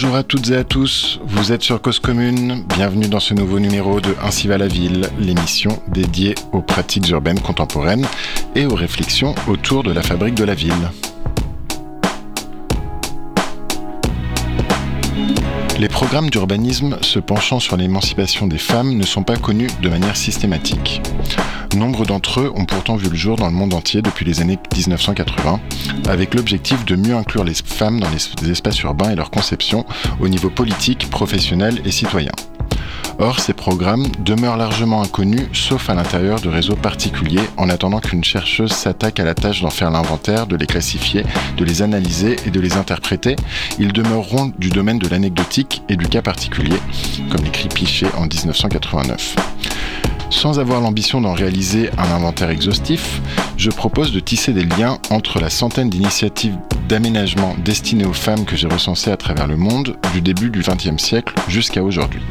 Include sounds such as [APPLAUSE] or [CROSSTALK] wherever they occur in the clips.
Bonjour à toutes et à tous, vous êtes sur Cause Commune, bienvenue dans ce nouveau numéro de Ainsi va la ville, l'émission dédiée aux pratiques urbaines contemporaines et aux réflexions autour de la fabrique de la ville. Les programmes d'urbanisme se penchant sur l'émancipation des femmes ne sont pas connus de manière systématique. Nombre d'entre eux ont pourtant vu le jour dans le monde entier depuis les années 1980, avec l'objectif de mieux inclure les femmes dans les espaces urbains et leur conception au niveau politique, professionnel et citoyen. Or, ces programmes demeurent largement inconnus, sauf à l'intérieur de réseaux particuliers, en attendant qu'une chercheuse s'attaque à la tâche d'en faire l'inventaire, de les classifier, de les analyser et de les interpréter. Ils demeureront du domaine de l'anecdotique et du cas particulier, comme l'écrit Pichet en 1989. Sans avoir l'ambition d'en réaliser un inventaire exhaustif, je propose de tisser des liens entre la centaine d'initiatives d'aménagement destinées aux femmes que j'ai recensées à travers le monde du début du XXe siècle jusqu'à aujourd'hui.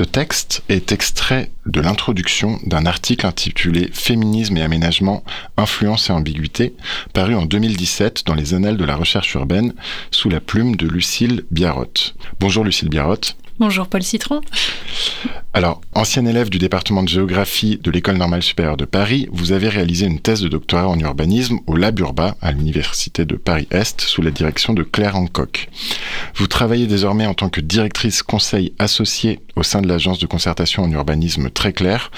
Ce texte est extrait de l'introduction d'un article intitulé Féminisme et aménagement, influence et ambiguïté, paru en 2017 dans les Annales de la recherche urbaine sous la plume de Lucille Biarrotte. Bonjour Lucille Biarrotte. Bonjour Paul Citron. Alors, ancien élève du département de géographie de l'École normale supérieure de Paris, vous avez réalisé une thèse de doctorat en urbanisme au Lab Urba à l'Université de Paris-Est sous la direction de Claire Hancock. Vous travaillez désormais en tant que directrice conseil associée au sein de l'agence de concertation en urbanisme Très Clair,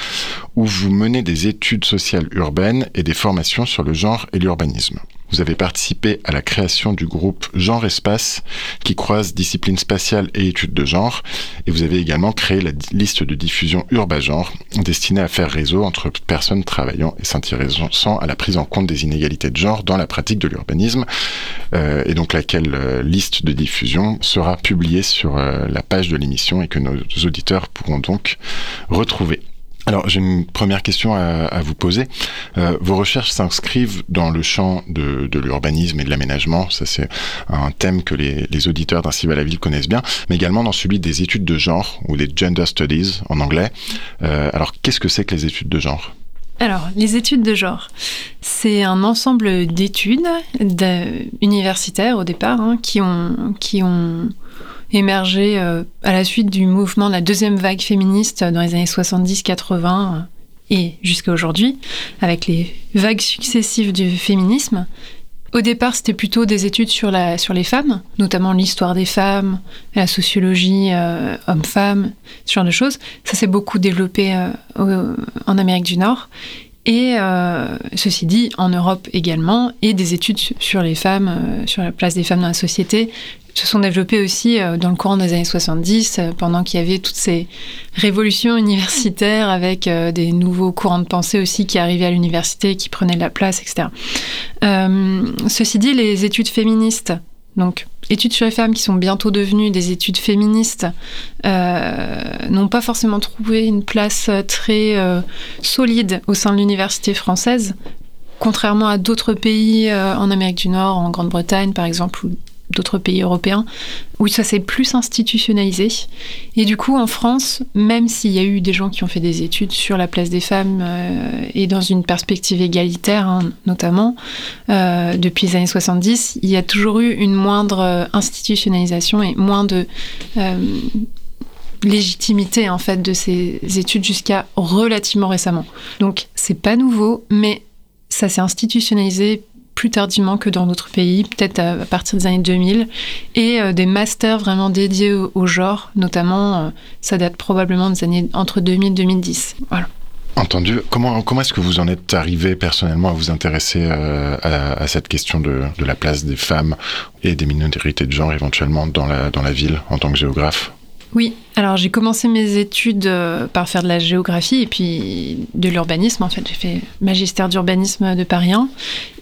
où vous menez des études sociales urbaines et des formations sur le genre et l'urbanisme. Vous avez participé à la création du groupe Genre Espace qui croise discipline spatiale et études de genre. Et vous avez également créé la liste de diffusion Urbagenre destinée à faire réseau entre personnes travaillant et s'intéressant à la prise en compte des inégalités de genre dans la pratique de l'urbanisme. Euh, et donc laquelle euh, liste de diffusion sera publiée sur euh, la page de l'émission et que nos auditeurs pourront donc retrouver. Alors, j'ai une première question à, vous poser. Euh, vos recherches s'inscrivent dans le champ de, l'urbanisme et de l'aménagement. Ça, c'est un thème que les, auditeurs d'Ainsi va la ville connaissent bien, mais également dans celui des études de genre ou les gender studies en anglais. Euh, alors, qu'est-ce que c'est que les études de genre? Alors, les études de genre, c'est un ensemble d'études universitaires au départ hein, qui ont, qui ont émergé euh, à la suite du mouvement de la deuxième vague féministe dans les années 70-80 euh, et jusqu'à aujourd'hui, avec les vagues successives du féminisme. Au départ, c'était plutôt des études sur, la, sur les femmes, notamment l'histoire des femmes, la sociologie euh, homme-femme, ce genre de choses. Ça s'est beaucoup développé en Amérique du Nord. Et ceci dit, en Europe également, et des études sur les femmes, sur la place des femmes dans la société, se sont développées aussi euh, dans le courant des années 70, euh, pendant qu'il y avait toutes ces révolutions universitaires avec euh, des nouveaux courants de pensée aussi qui arrivaient à l'université, qui prenaient de la place, etc. ceci dit, les études féministes, donc études sur les femmes qui sont bientôt devenues des études féministes, n'ont pas forcément trouvé une place très solide au sein de l'université française, contrairement à d'autres pays en Amérique du Nord, en Grande-Bretagne par exemple, d'autres pays européens, où ça s'est plus institutionnalisé. Et du coup, en France, même s'il y a eu des gens qui ont fait des études sur la place des femmes euh, et dans une perspective égalitaire, hein, notamment, euh, depuis les années 70, il y a toujours eu une moindre euh, institutionnalisation et moins de légitimité en fait de ces études jusqu'à relativement récemment. Donc c'est pas nouveau, mais ça s'est institutionnalisé plus tardivement que dans d'autres pays, peut-être à, partir des années 2000, et euh, des masters vraiment dédiés au, genre, notamment, euh, ça date probablement des années entre 2000 et 2010. Voilà. Entendu. Comment, comment est-ce que vous en êtes arrivé personnellement à vous intéresser euh, à, cette question de, de, la place des femmes et des minorités de genre éventuellement dans la, dans la ville en tant que géographe? Oui, alors j'ai commencé mes études euh, par faire de la géographie et puis de l'urbanisme. En fait, j'ai fait magistère d'urbanisme de Paris 1.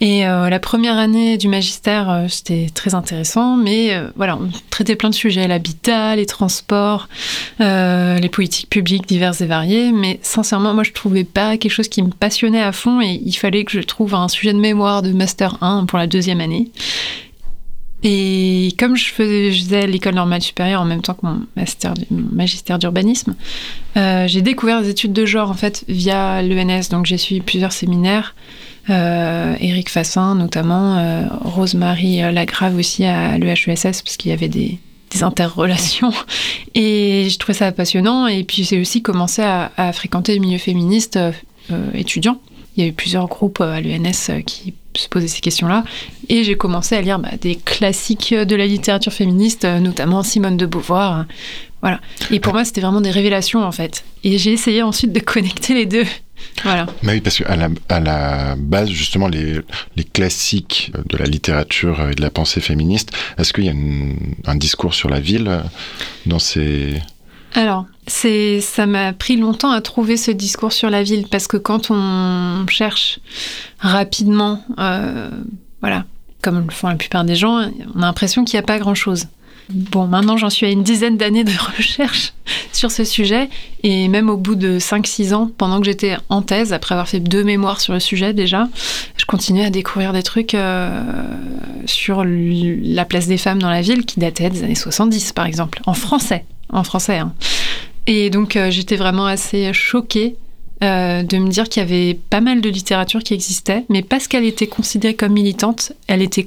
Et euh, la première année du magistère, euh, c'était très intéressant, mais voilà, on traitait plein de sujets l'habitat, les transports, les politiques publiques diverses et variées. Mais sincèrement, moi, je trouvais pas quelque chose qui me passionnait à fond et il fallait que je trouve un sujet de mémoire de master 1 pour la deuxième année. Et comme je faisais l'école normale supérieure en même temps que mon, master, magistère d'urbanisme, euh, j'ai découvert des études de genre en fait via l'ENS. Donc j'ai suivi plusieurs séminaires Éric Fassin notamment, Rosemary Lagrave aussi à l'EHESS, parce qu'il y avait des, des interrelations. Et je trouvais ça passionnant. Et puis j'ai aussi commencé à, fréquenter le milieu féministe étudiant. Il y a eu plusieurs groupes à l'UNS qui se poser ces questions-là. Et j'ai commencé à lire bah, des classiques de la littérature féministe, notamment Simone de Beauvoir. Voilà. Et pour moi, c'était vraiment des révélations, en fait. Et j'ai essayé ensuite de connecter les deux. [LAUGHS] Voilà. Mais oui, parce qu'à la, à la base, justement, les, les, classiques de la littérature et de la pensée féministe, est-ce qu'il y a un discours sur la ville dans ces... Alors, ça m'a pris longtemps à trouver ce discours sur la ville parce que quand on cherche rapidement, euh, voilà, comme le font la plupart des gens, on a l'impression qu'il n'y a pas grand-chose. Bon, maintenant j'en suis à une dizaine d'années de [LAUGHS] recherche sur ce sujet, et même au bout de 5-6 ans, pendant que j'étais en thèse, après avoir fait deux mémoires sur le sujet déjà, je continuais à découvrir des trucs euh, sur la place des femmes dans la ville qui dataient des années 70 par exemple, en français en français. Hein. Et donc euh, j'étais vraiment assez choquée euh, de me dire qu'il y avait pas mal de littérature qui existait, mais parce qu'elle était considérée comme militante, elle était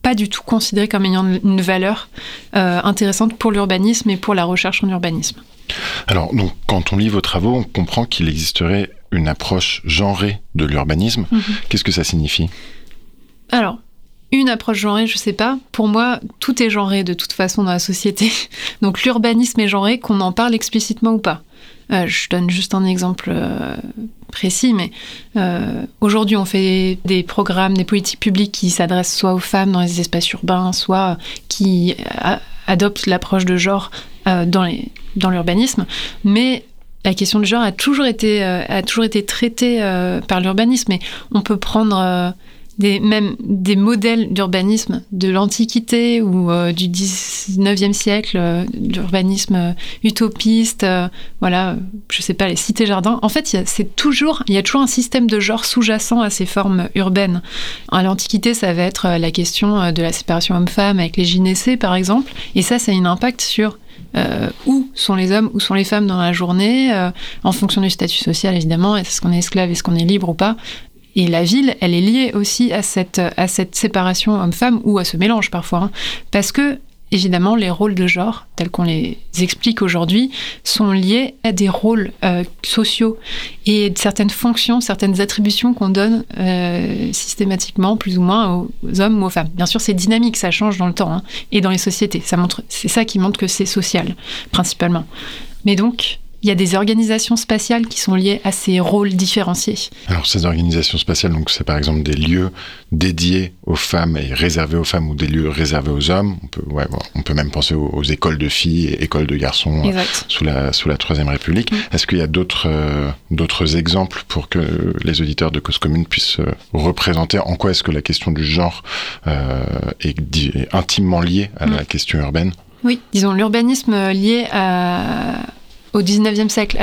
pas du tout considérée comme ayant une valeur euh, intéressante pour l'urbanisme et pour la recherche en urbanisme. Alors, donc, quand on lit vos travaux, on comprend qu'il existerait une approche genrée de l'urbanisme. Mhm. Qu'est-ce que ça signifie? Une approche genrée, je sais pas. Pour moi, tout est genré de toute façon dans la société. [LAUGHS] Donc l'urbanisme est genré, qu'on en parle explicitement ou pas. Euh, je donne juste un exemple euh, précis, mais euh, aujourd'hui on fait des programmes, des politiques publiques qui s'adressent soit aux femmes dans les espaces urbains, soit qui adoptent l'approche de genre dans l'urbanisme. mais la question du genre a toujours été, a toujours été traitée par l'urbanisme. Mais on peut prendre des, même des modèles d'urbanisme de l'Antiquité ou euh, du 19e siècle, euh, d'urbanisme euh, utopiste, voilà, je sais pas, les cités-jardins. En fait, c'est toujours, il y a toujours un système de genre sous-jacent à ces formes urbaines. À l'Antiquité, ça va être la question de la séparation homme-femme avec les gynécées, par exemple, et ça, ça a un impact sur où sont les hommes, où sont les femmes dans la journée, en fonction du statut social évidemment, est-ce qu'on est esclave, est-ce qu'on est libre ou pas. Et la ville, elle est liée aussi à cette, à cette séparation homme-femme ou à ce mélange parfois. Hein. parce que, évidemment, les rôles de genre, tels qu'on les explique aujourd'hui, sont liés à des rôles euh, sociaux et certaines fonctions, certaines attributions qu'on donne euh, systématiquement, plus ou moins, aux hommes ou aux femmes. Bien sûr, c'est dynamique, ça change dans le temps hein, et dans les sociétés. Ça montre, c'est ça qui montre que c'est social, principalement. Mais donc, il y a des organisations spatiales qui sont liées à ces rôles différenciés. Alors ces organisations spatiales, donc c'est par exemple des lieux dédiés aux femmes et réservés aux femmes ou des lieux réservés aux hommes. On peut, ouais, on peut même penser aux, écoles de filles et écoles de garçons euh, sous la sous la Troisième République. Mm. Est-ce qu'il y a d'autres euh, d'autres exemples pour que les auditeurs de Cause Commune puissent euh, représenter en quoi est-ce que la question du genre est, intimement liée à la mm. question urbaine? Oui, disons l'urbanisme lié à au 19e siècle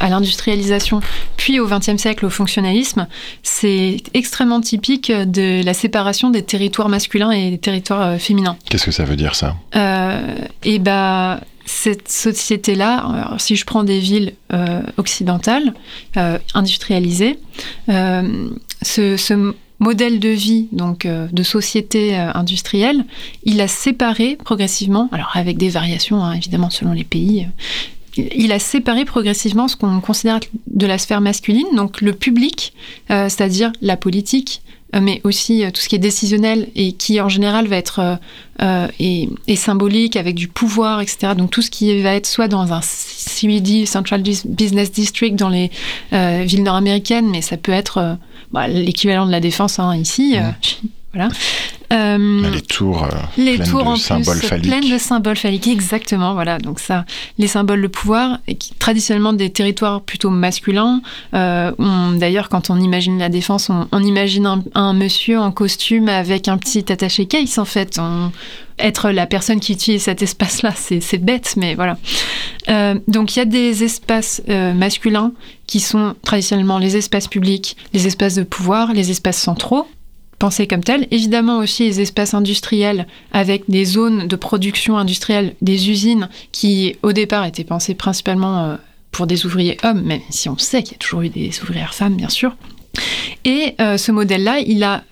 à l'industrialisation, puis au XXe siècle au fonctionnalisme, c'est extrêmement typique de la séparation des territoires masculins et des territoires euh, féminins. Qu'est-ce que ça veut dire ça? Euh, Et ben cette société-là, si je prends des villes euh, occidentales, industrialisées, ce, modèle de vie, donc de société industrielle, il a séparé progressivement, alors avec des variations hein, évidemment selon les pays, il a séparé progressivement ce qu'on considère de la sphère masculine, donc le public, euh, c'est-à-dire la politique, euh, mais aussi euh, tout ce qui est décisionnel et qui en général va être et, symbolique avec du pouvoir, etc. Donc tout ce qui va être soit dans un CBD, Central Business District, dans les villes nord-américaines, mais ça peut être bah, l'équivalent de la défense hein, ici. Mmh. voilà. Euh, les tours, euh, les pleines tours de en symboles plus, phalliques. Pleines de symboles phalliques, exactement. Voilà, donc ça, les symboles de pouvoir, qui, traditionnellement des territoires plutôt masculins. Euh, d'ailleurs, quand on imagine la défense, on, imagine un, monsieur en costume avec un petit attaché case, en fait. être la personne qui utilise cet espace-là, c'est bête, mais voilà. donc il y a des espaces masculins qui sont traditionnellement les espaces publics, les espaces de pouvoir, les espaces centraux, comme tels. Évidemment aussi les espaces industriels avec des zones de production industrielle, des usines qui au départ étaient pensées principalement euh, pour des ouvriers hommes, même si on sait qu'il y a toujours eu des ouvrières femmes bien sûr. Et ce modèle-là, il a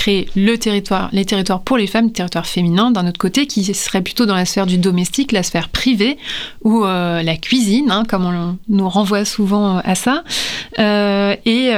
créer le territoire, les territoires pour les femmes, les territoires féminins, d'un autre côté, qui serait plutôt dans la sphère du domestique, la sphère privée, ou euh, la cuisine, hein, comme on nous renvoie souvent euh, à ça, euh, et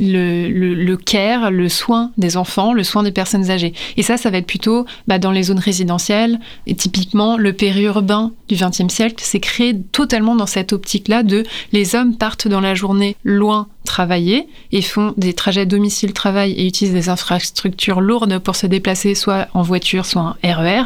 le, care, le soin des enfants, le soin des personnes âgées. Et ça, ça va être plutôt bah, dans les zones résidentielles, et typiquement le périurbain du XXe siècle, c'est créé totalement dans cette optique-là de les hommes partent dans la journée loin travailler et font des trajets domicile-travail et utilisent des infrastructures lourdes pour se déplacer soit en voiture, soit en RER. E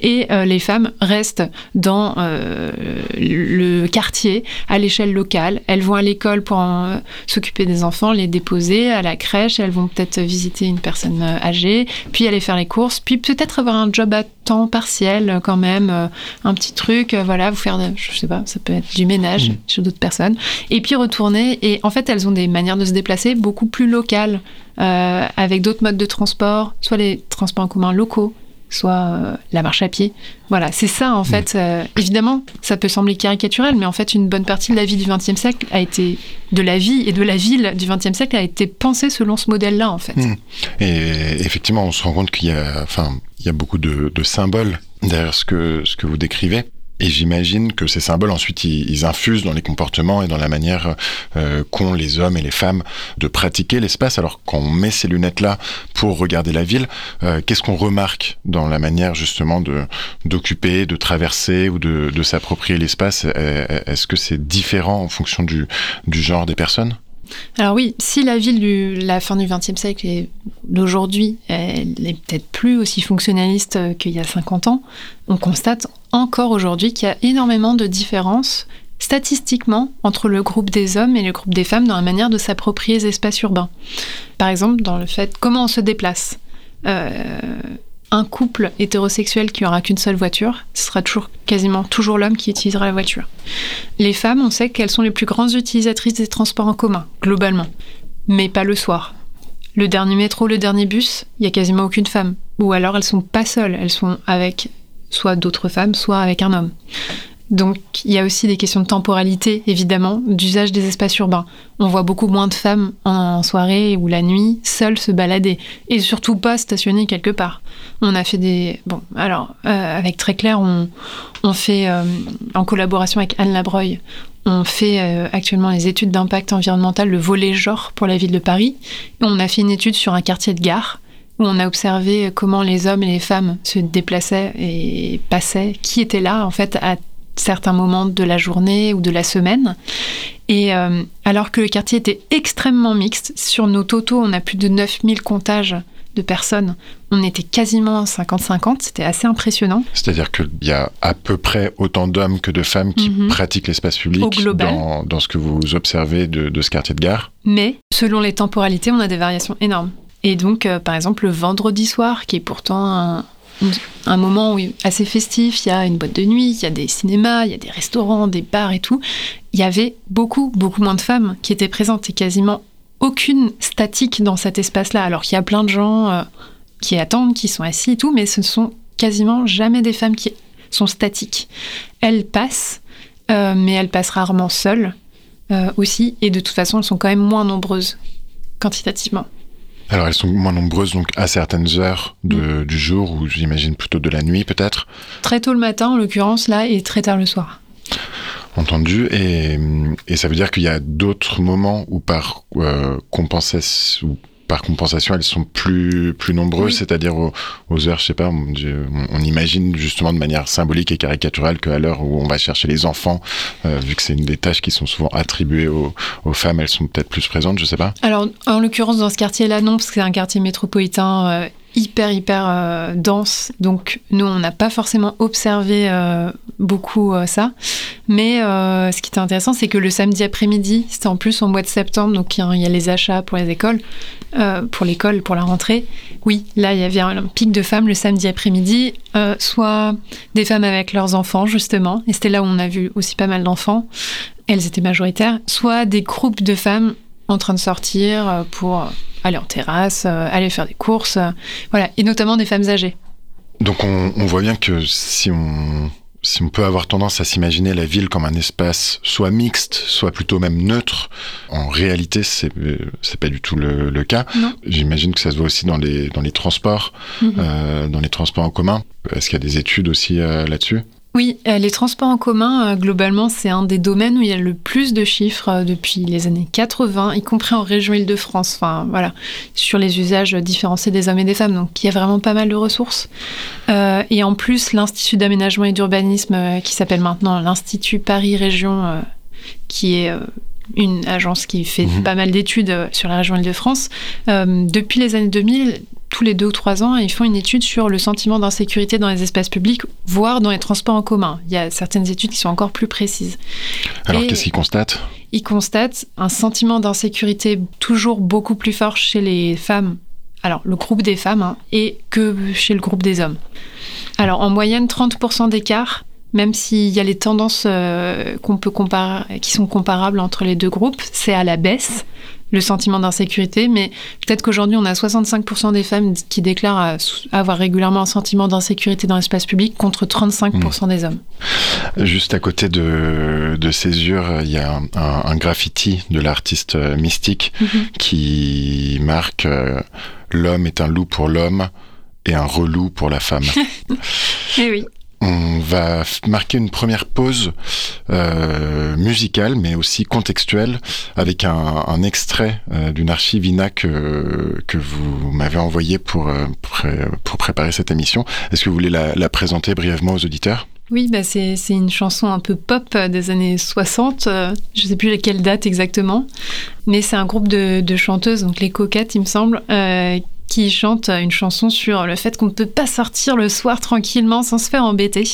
et euh, les femmes restent dans euh, le quartier, à l'échelle locale. Elles vont à l'école pour euh, s'occuper des enfants, les déposer à la crèche. Elles vont peut-être visiter une personne âgée, puis aller faire les courses, puis peut-être avoir un job à temps partiel quand même, un petit truc, voilà, vous faire, je sais pas, ça peut être du ménage mmh. chez d'autres personnes. Et puis retourner. Et en fait, elles ont des manières de se déplacer beaucoup plus locales, euh, avec d'autres modes de transport, soit les transports en commun locaux, soit euh, la marche à pied. Voilà, c'est ça en fait. Euh, évidemment, ça peut sembler caricatural, mais en fait, une bonne partie de la vie du XXe siècle a été, de la vie et de la ville du XXe siècle a été pensée selon ce modèle-là en fait. Mmh. Et effectivement, on se rend compte qu'il y a, enfin, il y a beaucoup de, de symboles derrière ce que, ce que vous décrivez. Et j'imagine que ces symboles, ensuite, ils, infusent dans les comportements et dans la manière euh, qu'ont les hommes et les femmes de pratiquer l'espace. Alors, quand on met ces lunettes-là pour regarder la ville, euh, qu'est-ce qu'on remarque dans la manière, justement, de d'occuper, de traverser ou de, s'approprier l'espace? Est-ce que c'est différent en fonction du, du genre des personnes? Alors oui, si la ville de la fin du XXe siècle et d'aujourd'hui, elle n'est peut-être plus aussi fonctionnaliste qu'il y a 50 ans, on constate encore aujourd'hui qu'il y a énormément de différences statistiquement entre le groupe des hommes et le groupe des femmes dans la manière de s'approprier les espaces urbains. Par exemple, dans le fait comment on se déplace. Euh, un couple hétérosexuel qui aura qu'une seule voiture, ce sera toujours quasiment toujours l'homme qui utilisera la voiture. Les femmes, on sait qu'elles sont les plus grandes utilisatrices des transports en commun, globalement, mais pas le soir. Le dernier métro, le dernier bus, il y a quasiment aucune femme. Ou alors elles sont pas seules, elles sont avec soit d'autres femmes, soit avec un homme. Donc il y a aussi des questions de temporalité, évidemment, d'usage des espaces urbains. On voit beaucoup moins de femmes en soirée ou la nuit seules se balader, et surtout pas stationner quelque part. On a fait des... Bon, alors, euh, avec Très Clair, on, fait, euh, en collaboration avec Anne Labreuil, on fait euh, actuellement les études d'impact environnemental, le volet genre pour la ville de Paris. on a fait une étude sur un quartier de gare où on a observé comment les hommes et les femmes se déplaçaient et passaient, qui était là en fait à certains moments de la journée ou de la semaine. Et euh, alors que le quartier était extrêmement mixte, sur nos totaux, on a plus de 9000 comptages de personnes. On était quasiment 50-50, c'était assez impressionnant. C'est-à-dire qu'il y a à peu près autant d'hommes que de femmes qui mhm. pratiquent l'espace public dans, dans, ce que vous observez de, de, ce quartier de gare. Mais selon les temporalités, on a des variations énormes. Et donc, euh, par exemple, le vendredi soir, qui est pourtant un, moment assez festif, il y a une boîte de nuit, il y a des cinémas, il y a des restaurants, des bars et tout. Il y avait beaucoup, beaucoup moins de femmes qui étaient présentes et quasiment aucune statique dans cet espace-là, alors qu'il y a plein de gens euh, qui attendent, qui sont assis et tout, mais ce ne sont quasiment jamais des femmes qui sont statiques. Elles passent, euh, mais elles passent rarement seules aussi, et de toute façon, elles sont quand même moins nombreuses quantitativement. Alors elles sont moins nombreuses donc à certaines heures mm. du jour ou j'imagine plutôt de la nuit peut-être Très tôt le matin en l'occurrence là et très tard le soir. Entendu et, ça veut dire qu'il y a d'autres moments où par euh, compensation par compensation, elles sont plus, plus nombreuses, c'est-à-dire aux, heures, je sais pas, on, imagine justement de manière symbolique et caricaturale qu'à l'heure où on va chercher les enfants, euh, vu que c'est une des tâches qui sont souvent attribuées aux, femmes, elles sont peut-être plus présentes, je sais pas. Alors, en l'occurrence, dans ce quartier-là, non, parce que c'est un quartier métropolitain euh, hyper hyper euh, dense. Donc nous on n'a pas forcément observé euh, beaucoup euh, ça. Mais ce qui était intéressant c'est que le samedi après-midi c'était en plus en mois de septembre donc il y, a les achats pour les écoles pour l'école pour la rentrée. Oui là il y avait un pic de femmes le samedi après-midi soit des femmes avec leurs enfants justement. Et c'était là où on a vu aussi pas mal d'enfants. Elles étaient majoritaires. Soit des groupes de femmes en train de sortir pour aller en terrasse, euh, aller faire des courses, euh, voilà, et notamment des femmes âgées. Donc on, voit bien que si on, si on peut avoir tendance à s'imaginer la ville comme un espace soit mixte, soit plutôt même neutre, en réalité, c'est c'est pas du tout le, le cas. J'imagine que ça se voit aussi dans les dans les transports, mhm. euh, dans les transports en commun. Est-ce qu'il y a des études aussi euh, là-dessus? Oui, euh, les transports en commun, euh, globalement, c'est un des domaines où il y a le plus de chiffres euh, depuis les années 80, y compris en région Île-de-France. Enfin, voilà, sur les usages différenciés des hommes et des femmes. Donc, il y a vraiment pas mal de ressources. et en plus, l'Institut d'aménagement et d'urbanisme, qui s'appelle maintenant l'Institut Paris Région, qui est une agence qui fait mhm. pas mal d'études sur la région Île-de-France, depuis les années 2000, tous les deux ou trois ans, ils font une étude sur le sentiment d'insécurité dans les espaces publics, voire dans les transports en commun. Il y a certaines études qui sont encore plus précises. Alors, qu'est-ce qu'ils constatent? Ils constatent un sentiment d'insécurité toujours beaucoup plus fort chez les femmes, alors le groupe des femmes, hein, et que chez le groupe des hommes. Alors, en moyenne, 30% d'écart même s'il y a les tendances euh, qu'on peut comparer, qui sont comparables entre les deux groupes, c'est à la baisse le sentiment d'insécurité, mais peut-être qu'aujourd'hui, on a 65% des femmes qui déclarent avoir régulièrement un sentiment d'insécurité dans l'espace public contre 35% des hommes. Juste à côté de, de Césure, il y a un, graffiti de l'artiste euh, mystique mhm. qui marque euh, L'homme est un loup pour l'homme et un relou pour la femme. Et [LAUGHS] eh oui. On va marquer une première pause euh, musicale, mais aussi contextuelle, avec un, extrait euh, d'une archive INA que, vous m'avez envoyé pour, euh, pour, préparer cette émission. Est-ce que vous voulez la, présenter brièvement aux auditeurs? Oui, bah c'est une chanson un peu pop des années 60. Je ne sais plus à quelle date exactement, mais c'est un groupe de, de, chanteuses, donc les Coquettes, il me semble, qui chante une chanson sur le fait qu'on ne peut pas sortir le soir tranquillement sans se faire embêter.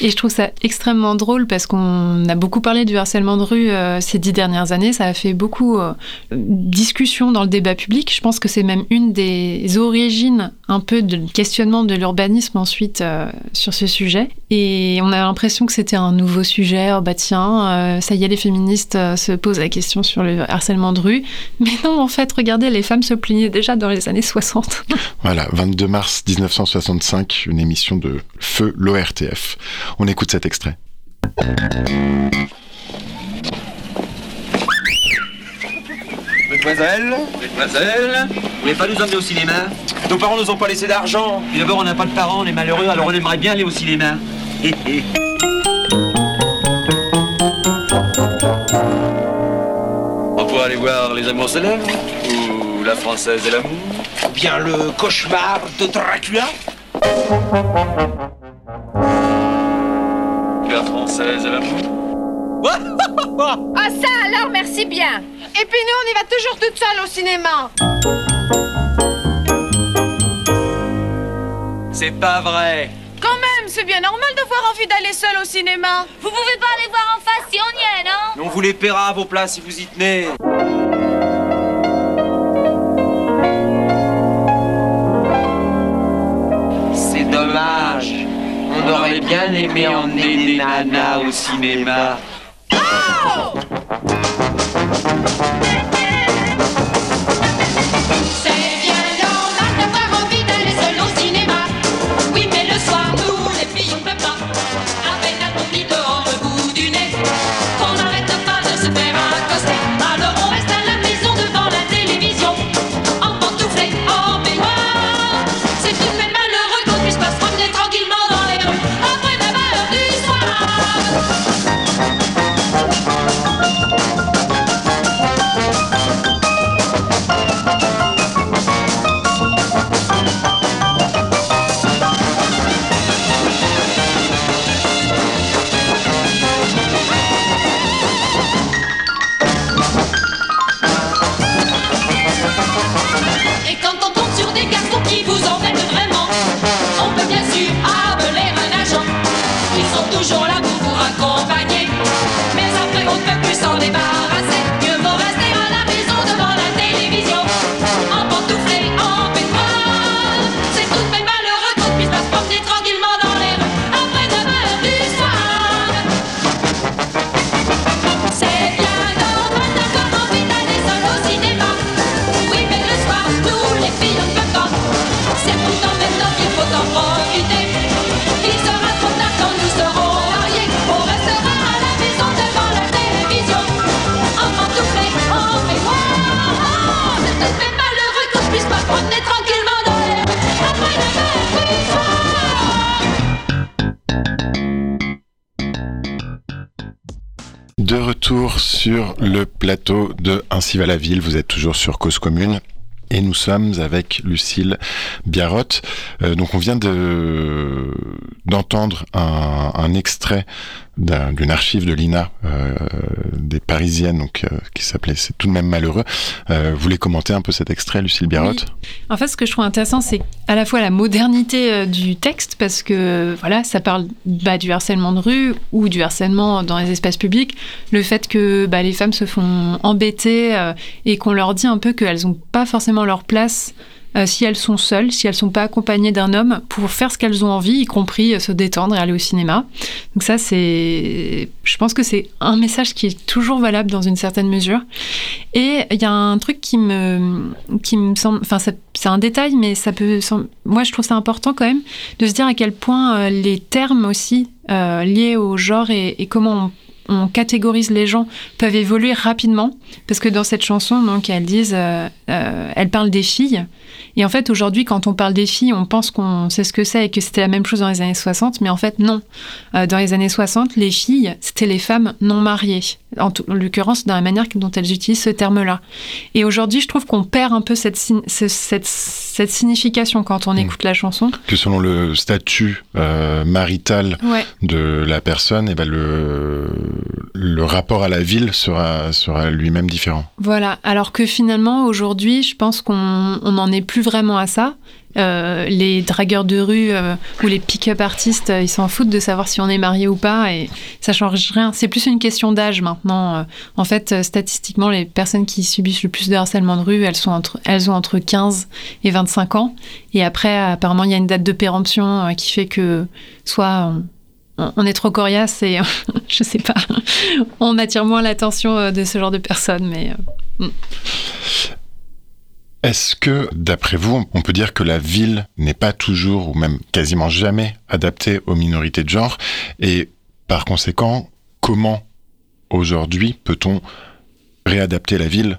Et je trouve ça extrêmement drôle parce qu'on a beaucoup parlé du harcèlement de rue euh, ces dix dernières années. Ça a fait beaucoup euh, discussion dans le débat public. Je pense que c'est même une des origines un peu de questionnement de l'urbanisme ensuite euh, sur ce sujet. Et on a l'impression que c'était un nouveau sujet. Oh bah tiens, ça y est, les féministes se posent la question sur le harcèlement de rue. Mais non, en fait, regardez, les femmes se plaignaient déjà dans les années 60 voilà, 22 mars 1965, une émission de Feu l'ORTF. On écoute cet extrait. Mademoiselle Mademoiselle Vous voulez pas nous emmener au cinéma? Nos parents nous ont pas laissé d'argent. Puis d'abord, on n'a pas de parents, on est malheureux, alors on aimerait bien aller au cinéma. [LAUGHS] on pourrait aller voir Les Amours célèbres Ou La Française et l'amour bien le cauchemar de Dracula. La française et l'amour. [LAUGHS] Ah ça alors, merci bien. Et puis nous, on y va toujours toute seule au cinéma. C'est pas vrai. Quand même, c'est bien normal d'avoir envie d'aller seul au cinéma. Vous pouvez pas aller voir en face si on y est, non? On vous les paiera à vos places si vous y tenez On aurait bien aimé emmener des nanas au cinéma. Oh sur le plateau de Ainsi va la ville. Vous êtes toujours sur Cause Commune. Et nous sommes avec Lucille Biarrotte. Euh, donc on vient de d'entendre un extrait d'une archive de l'INA euh, des Parisiennes, donc euh, qui s'appelait C'est tout de même malheureux. Euh, vous voulez commenter un peu cet extrait, Lucille Biarrotte En fait, ce que je trouve intéressant, c'est à la fois la modernité du texte, parce que voilà, ça parle bah, du harcèlement de rue ou du harcèlement dans les espaces publics, le fait que bah, les femmes se font embêter et qu'on leur dit un peu qu'elles n'ont pas forcément leur place euh, si elles sont seules, si elles sont pas accompagnées d'un homme, pour faire ce qu'elles ont envie, y compris euh, se détendre et aller au cinéma. Donc ça, c'est, je pense que c'est un message qui est toujours valable dans une certaine mesure. Et il y a un truc qui me, qui me semble, enfin c'est un détail, mais ça peut, moi je trouve ça important quand même de se dire à quel point euh, les termes aussi liés au genre et, comment on catégorise les gens peuvent évoluer rapidement parce que dans cette chanson donc elles disent elles parlent des filles et en fait aujourd'hui quand on parle des filles on pense qu'on sait ce que c'est et que c'était la même chose dans les années 60 mais en fait non. Euh, dans les années 60 les filles c'était les femmes non mariées. En, en l'occurrence dans la manière dont elles utilisent ce terme là et aujourd'hui je trouve qu'on perd un peu cette, signification quand on Mm. écoute la chanson. Que selon le statut euh, marital ouais. de la personne, et ben le, le rapport à la ville sera, sera lui-même différent. Voilà, alors que finalement aujourd'hui, je pense qu'on on n'en est plus vraiment à ça. Euh, les dragueurs de rue euh, ou les pick-up artistes, euh, ils s'en foutent de savoir si on est marié ou pas et ça change rien. C'est plus une question d'âge maintenant. En fait, statistiquement, les personnes qui subissent le plus de harcèlement de rue, elles, sont entre, elles ont entre 15 et 25 ans. Et après, apparemment, il y a une date de péremption qui fait que soit on, est trop coriace et [LAUGHS] je sais pas, [LAUGHS] on attire moins l'attention de ce genre de personnes. Mais euh, Est-ce que, d'après vous, on peut dire que la ville n'est pas toujours, ou même quasiment jamais, adaptée aux minorités de genre? Et par conséquent, comment aujourd'hui peut-on réadapter la ville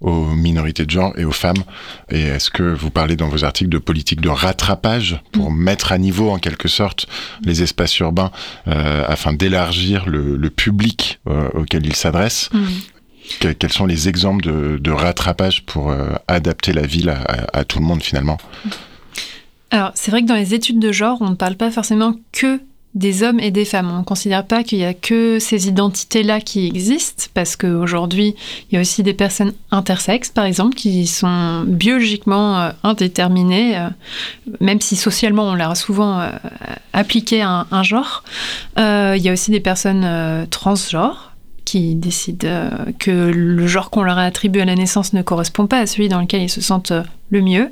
aux minorités de genre et aux femmes? Et est-ce que vous parlez dans vos articles de politique de rattrapage pour mettre à niveau en quelque sorte les espaces urbains euh, afin d'élargir le, le public euh, auquel ils s'adressent? Que- Quels sont les exemples de, rattrapage pour euh, adapter la ville à, tout le monde finalement Alors, c'est vrai que dans les études de genre, on ne parle pas forcément que des hommes et des femmes. On ne considère pas qu'il y a que ces identités-là qui existent, parce qu'aujourd'hui, il y a aussi des personnes intersexes, par exemple, qui sont biologiquement euh, indéterminées, euh, même si socialement on leur a souvent appliqué un, genre. Il y a aussi des personnes transgenres qui décident euh, que le genre qu'on leur a attribué à la naissance ne correspond pas à celui dans lequel ils se sentent euh, le mieux.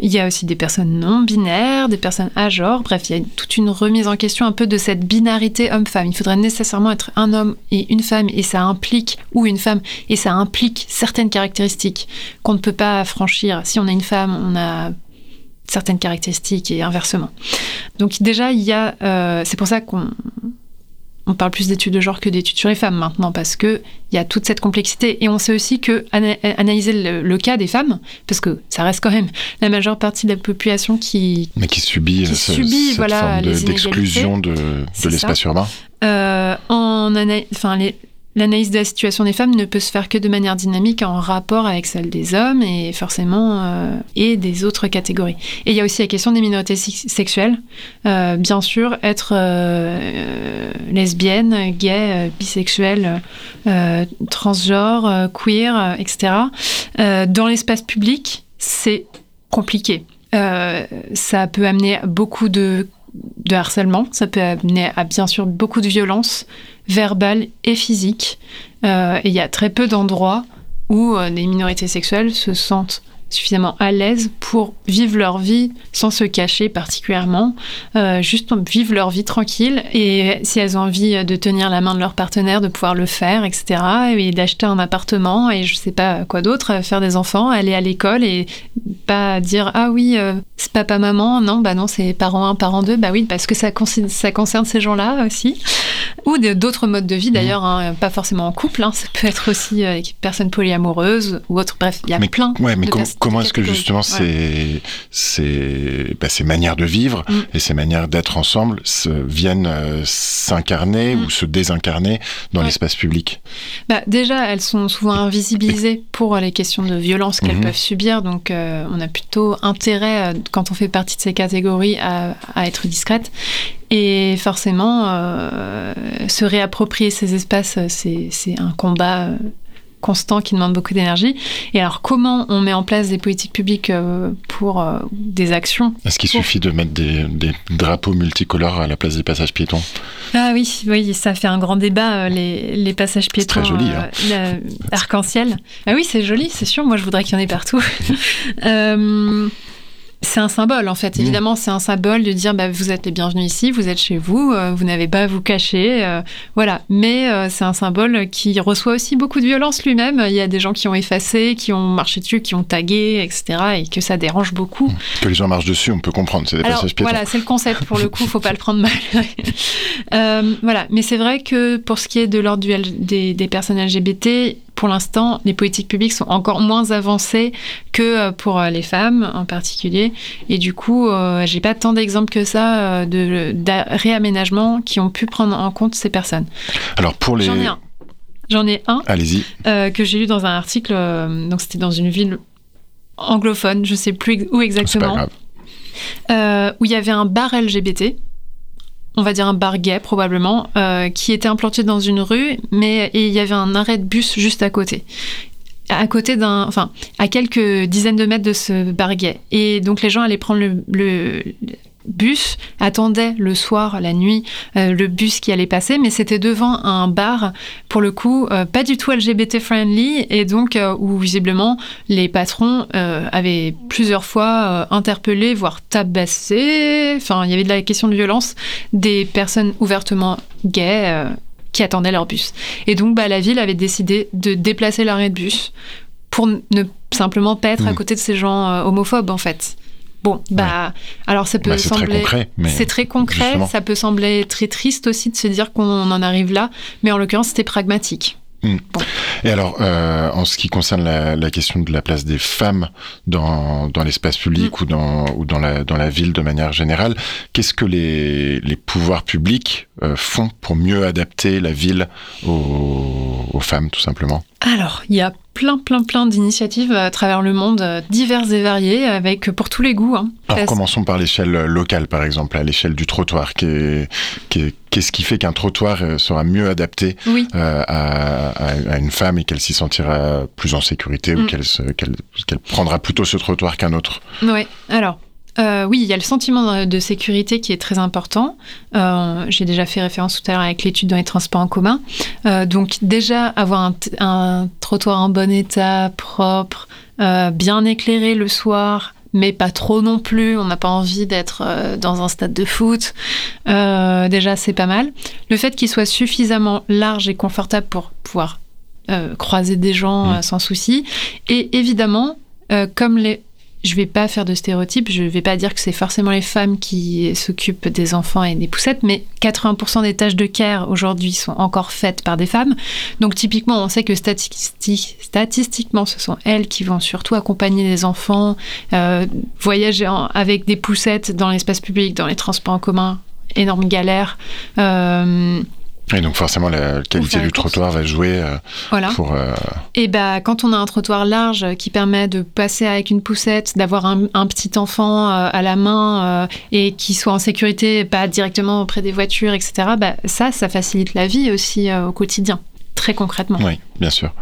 Il y a aussi des personnes non binaires, des personnes à genre. Bref, il y a toute une remise en question un peu de cette binarité homme-femme. Il faudrait nécessairement être un homme et une femme, et ça implique, ou une femme, et ça implique certaines caractéristiques qu'on ne peut pas franchir. Si on est une femme, on a certaines caractéristiques et inversement. Donc déjà, il y a, euh, c'est pour ça qu'on on parle plus d'études de genre que d'études sur les femmes maintenant parce que il y a toute cette complexité. Et on sait aussi que ana- analyser le, le cas des femmes parce que ça reste quand même [LAUGHS] la majeure partie de la population qui Mais qui subit, Qui ce- subit, cette voilà, forme d'exclusion de, l'espace urbain. Euh, en ana- enfin les- L'analyse de la situation des femmes ne peut se faire que de manière dynamique en rapport avec celle des hommes et forcément euh, et des autres catégories. Et il y a aussi la question des minorités sex- sexuelles. Euh, bien sûr, être euh, lesbienne, gay, bisexuelle, transgenre, queer, etc. dans l'espace public, c'est compliqué. Ça peut amener beaucoup de, de harcèlement, ça peut amener à bien sûr beaucoup de violence verbale et physique. Euh, et il y a très peu d'endroits où euh, les minorités sexuelles se sentent suffisamment à l'aise pour vivre leur vie sans se cacher particulièrement, euh, juste vivre leur vie tranquille et si elles ont envie de tenir la main de leur partenaire, de pouvoir le faire, etc. Et d'acheter un appartement et je sais pas quoi d'autre, faire des enfants, aller à l'école et pas dire ah oui euh, c'est papa maman, non bah non c'est parent 1, parent 2, bah oui parce que ça concerne ces gens-là aussi. Ou d'autres modes de vie d'ailleurs, hein, pas forcément en couple, hein, ça peut être aussi euh, avec personnes polyamoureuses ou autres. Bref, il y a Mais, plein. ouais, mais de com- cas- comment est-ce que justement Ouais. ces, ces, bah, ces manières de vivre Mm. et ces manières d'être ensemble se, viennent euh, s'incarner Mm. ou se désincarner dans Ouais. l'espace public? Bah, déjà, elles sont souvent invisibilisées pour les questions de violence qu'elles peuvent subir. Donc, euh, on a plutôt intérêt, euh, quand on fait partie de ces catégories, à, à être discrète. Et forcément, euh, se réapproprier ces espaces, euh, c'est un combat euh, constant qui demande beaucoup d'énergie. Et alors, comment on met en place des politiques publiques pour euh, des actions Est-ce qu'il Pour- suffit de mettre des, des drapeaux multicolores à la place des passages piétons? Ah oui, oui, ça fait un grand débat, les, les passages C'est piétons très joli, hein. euh, [LAUGHS] arc-en-ciel. Ah oui, c'est joli, c'est sûr. Moi, je voudrais qu'il y en ait partout. [LAUGHS] Euh, c'est un symbole, en fait. Mmh. Évidemment, c'est un symbole de dire bah, vous êtes les bienvenus ici, vous êtes chez vous, euh, vous n'avez pas à vous cacher. euh, voilà. Mais euh, c'est un symbole qui reçoit aussi beaucoup de violence lui-même. Il y a des gens qui ont effacé, qui ont marché dessus, qui ont tagué, etc. Et que ça dérange beaucoup. Que les gens marchent dessus, on peut comprendre, c'est des Alors passages piétons. voilà, c'est le concept pour le coup, faut pas le prendre mal. [LAUGHS] Voilà, mais c'est vrai que pour ce qui est de l'ordre des, des personnes LGBT, pour l'instant, les politiques publiques sont encore moins avancées que euh, pour euh, les femmes en particulier. Et du coup, euh, j'ai pas tant d'exemples que ça euh, de, d'a- réaménagement qui ont pu prendre en compte ces personnes. Alors pour les... J'en ai un. J'en ai un Allez-y. euh, que j'ai lu dans un article. euh, donc c'était dans une ville anglophone, je sais plus où C'est pas exactement grave. où il y avait un bar LGBT, on va dire un bar gay probablement, euh, qui était implanté dans une rue, mais il y avait un arrêt de bus juste à côté. À côté d'un. Enfin, à quelques dizaines de mètres de ce bar gay. Et donc les gens allaient prendre le bus, attendaient le soir, la nuit, euh, le bus qui allait passer, mais c'était devant un bar, pour le coup, euh, pas du tout LGBT friendly, et donc euh, où visiblement les patrons avaient plusieurs fois interpellé, voire tabassé, enfin il y avait de la question de violence des personnes ouvertement gays qui attendaient leur bus. Et donc bah, la ville avait décidé de déplacer l'arrêt de bus pour ne simplement pas être à Mm. côté de ces gens homophobes en fait. Bon, bah alors ça peut Bah, c'est très sembler concret, c'est très concret, justement. ça peut sembler très triste aussi de se dire qu'on en arrive là, mais en l'occurrence c'était pragmatique. Et alors, euh, en ce qui concerne la, la question de la place des femmes dans, dans l'espace public Mm. ou, dans, ou dans, la, dans la ville de manière générale, qu'est-ce que les, les pouvoirs publics euh, font pour mieux adapter la ville aux, aux femmes, tout simplement? Alors, il y a plein, plein, plein d'initiatives à travers le monde, euh, diverses et variées, avec pour tous les goûts. hein. Alors, commençons par l'échelle locale, par exemple, à l'échelle du trottoir. Qu'est- qu'est- Qu'est-ce qui fait qu'un trottoir euh, sera mieux adapté Oui. euh, à, à- à une femme et qu'elle s'y sentira plus en sécurité ou Mm. qu'elle prendra plutôt ce trottoir qu'un autre? Ouais. Alors, euh, oui, il y a le sentiment de, sécurité qui est très important. Euh, J'ai déjà fait référence tout à l'heure avec l'étude dans les transports en commun. Euh, donc déjà, avoir un, trottoir en bon état, propre, bien éclairé le soir, mais pas trop non plus. On n'a pas envie d'être dans un stade de foot. Déjà, c'est pas mal. Le fait qu'il soit suffisamment large et confortable pour pouvoir croiser des gens Mm. euh, sans souci. Et évidemment, comme les je vais pas faire de stéréotypes, je vais pas dire que c'est forcément les femmes qui s'occupent des enfants et des poussettes, mais 80% des tâches de care aujourd'hui sont encore faites par des femmes. Donc typiquement, on sait que statisti- statistiquement, ce sont elles qui vont surtout accompagner les enfants, euh, voyager avec des poussettes dans l'espace public, dans les transports en commun, énorme galère. Euh, Et donc forcément, la qualité du trottoir va jouer euh, voilà. pour... euh, Et bah, quand on a un trottoir large qui permet de passer avec une poussette, d'avoir un, un petit enfant euh, à la main euh, et qui soit en sécurité, pas directement auprès des voitures, etc., bah, ça, ça facilite la vie aussi euh, au quotidien, très concrètement. Oui, bien sûr.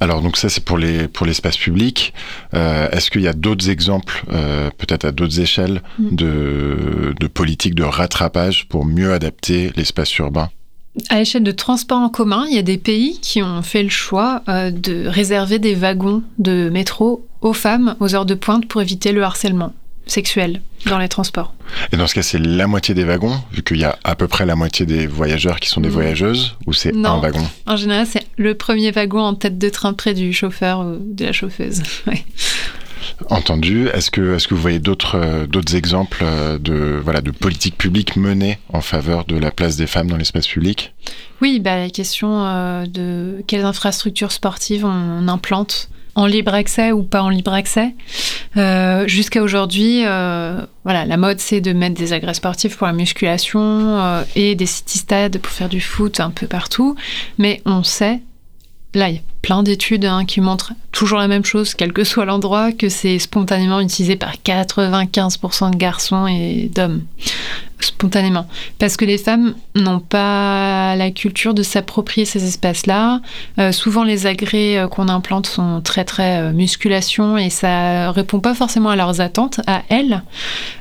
Alors donc ça c'est pour les pour l'espace public. Euh, Est-ce qu'il y a d'autres exemples, euh, peut-être à d'autres échelles, Mm. de, de politiques de rattrapage pour mieux adapter l'espace urbain? À l'échelle de transport en commun, il y a des pays qui ont fait le choix euh, de réserver des wagons de métro aux femmes aux heures de pointe pour éviter le harcèlement sexuel dans les transports. Et dans ce cas, c'est la moitié des wagons, vu qu'il y a à peu près la moitié des voyageurs qui sont des voyageuses, ou c'est un wagon? En général, c'est le premier wagon en tête de train près du chauffeur ou de la chauffeuse. [LAUGHS] Ouais. Entendu. Est-ce que, est-ce que vous voyez d'autres, euh, d'autres exemples euh, de, voilà, de politiques publiques menées en faveur de la place des femmes dans l'espace public? Oui, bah, la question euh, de quelles infrastructures sportives on, implante en libre accès ou pas en libre accès. Jusqu'à aujourd'hui, voilà, la mode c'est de mettre des agrès sportifs pour la musculation et des city stades pour faire du foot un peu partout. Mais on sait, là plein d'études hein, qui montrent toujours la même chose, quel que soit l'endroit, que c'est spontanément utilisé par 95% de garçons et d'hommes. Spontanément. Parce que les femmes n'ont pas la culture de s'approprier ces espaces-là. Euh, souvent, les agrès euh, qu'on implante sont très, très euh, musculation et ça répond pas forcément à leurs attentes, à elles.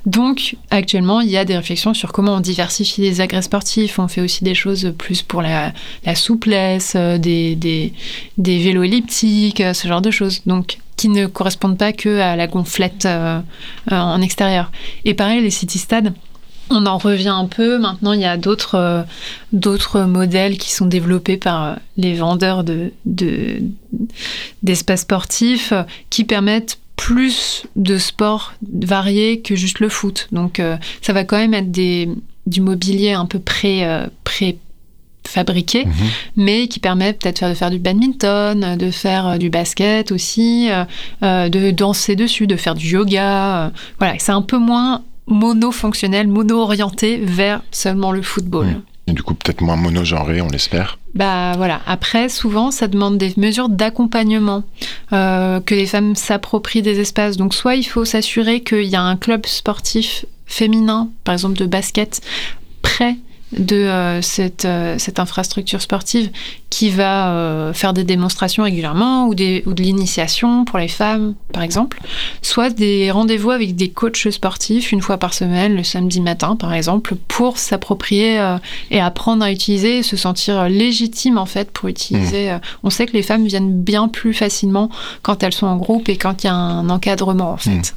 Donc, actuellement, il y a des réflexions sur comment on diversifie les agrès sportifs. On fait aussi des choses plus pour la, souplesse, des, des, des vélos elliptiques, euh, ce genre de choses. Donc, qui ne correspondent pas que à la gonflette euh, euh, en extérieur. Et pareil, les city stades. On en revient un peu. Maintenant, il y a d'autres d'autres modèles qui sont développés par les vendeurs de de- d'espaces sportifs qui permettent plus de sports variés que juste le foot. Donc, ça va quand même être des, du mobilier un peu pré, pré fabriqué, Mhm. mais qui permet peut-être de faire du badminton, euh, de faire euh, du basket aussi, euh, de danser dessus, de faire du yoga. voilà, c'est un peu moins monofonctionnel, mono-orienté vers seulement le football. Et du coup, peut-être moins monogenré, on l'espère. Bah voilà. Après, souvent, ça demande des mesures d'accompagnement, euh, que les femmes s'approprient des espaces. Donc, soit il faut s'assurer qu'il y a un club sportif féminin, par exemple de basket, près de euh, cette, euh, cette infrastructure sportive qui va euh, faire des démonstrations régulièrement ou, des, ou de l'initiation pour les femmes, par exemple. Soit des rendez-vous avec des coachs sportifs une fois par semaine, le samedi matin, par exemple, pour s'approprier et apprendre à utiliser et se sentir légitime en fait pour utiliser. euh, On sait que les femmes viennent bien plus facilement quand elles sont en groupe et quand il y a un encadrement en fait.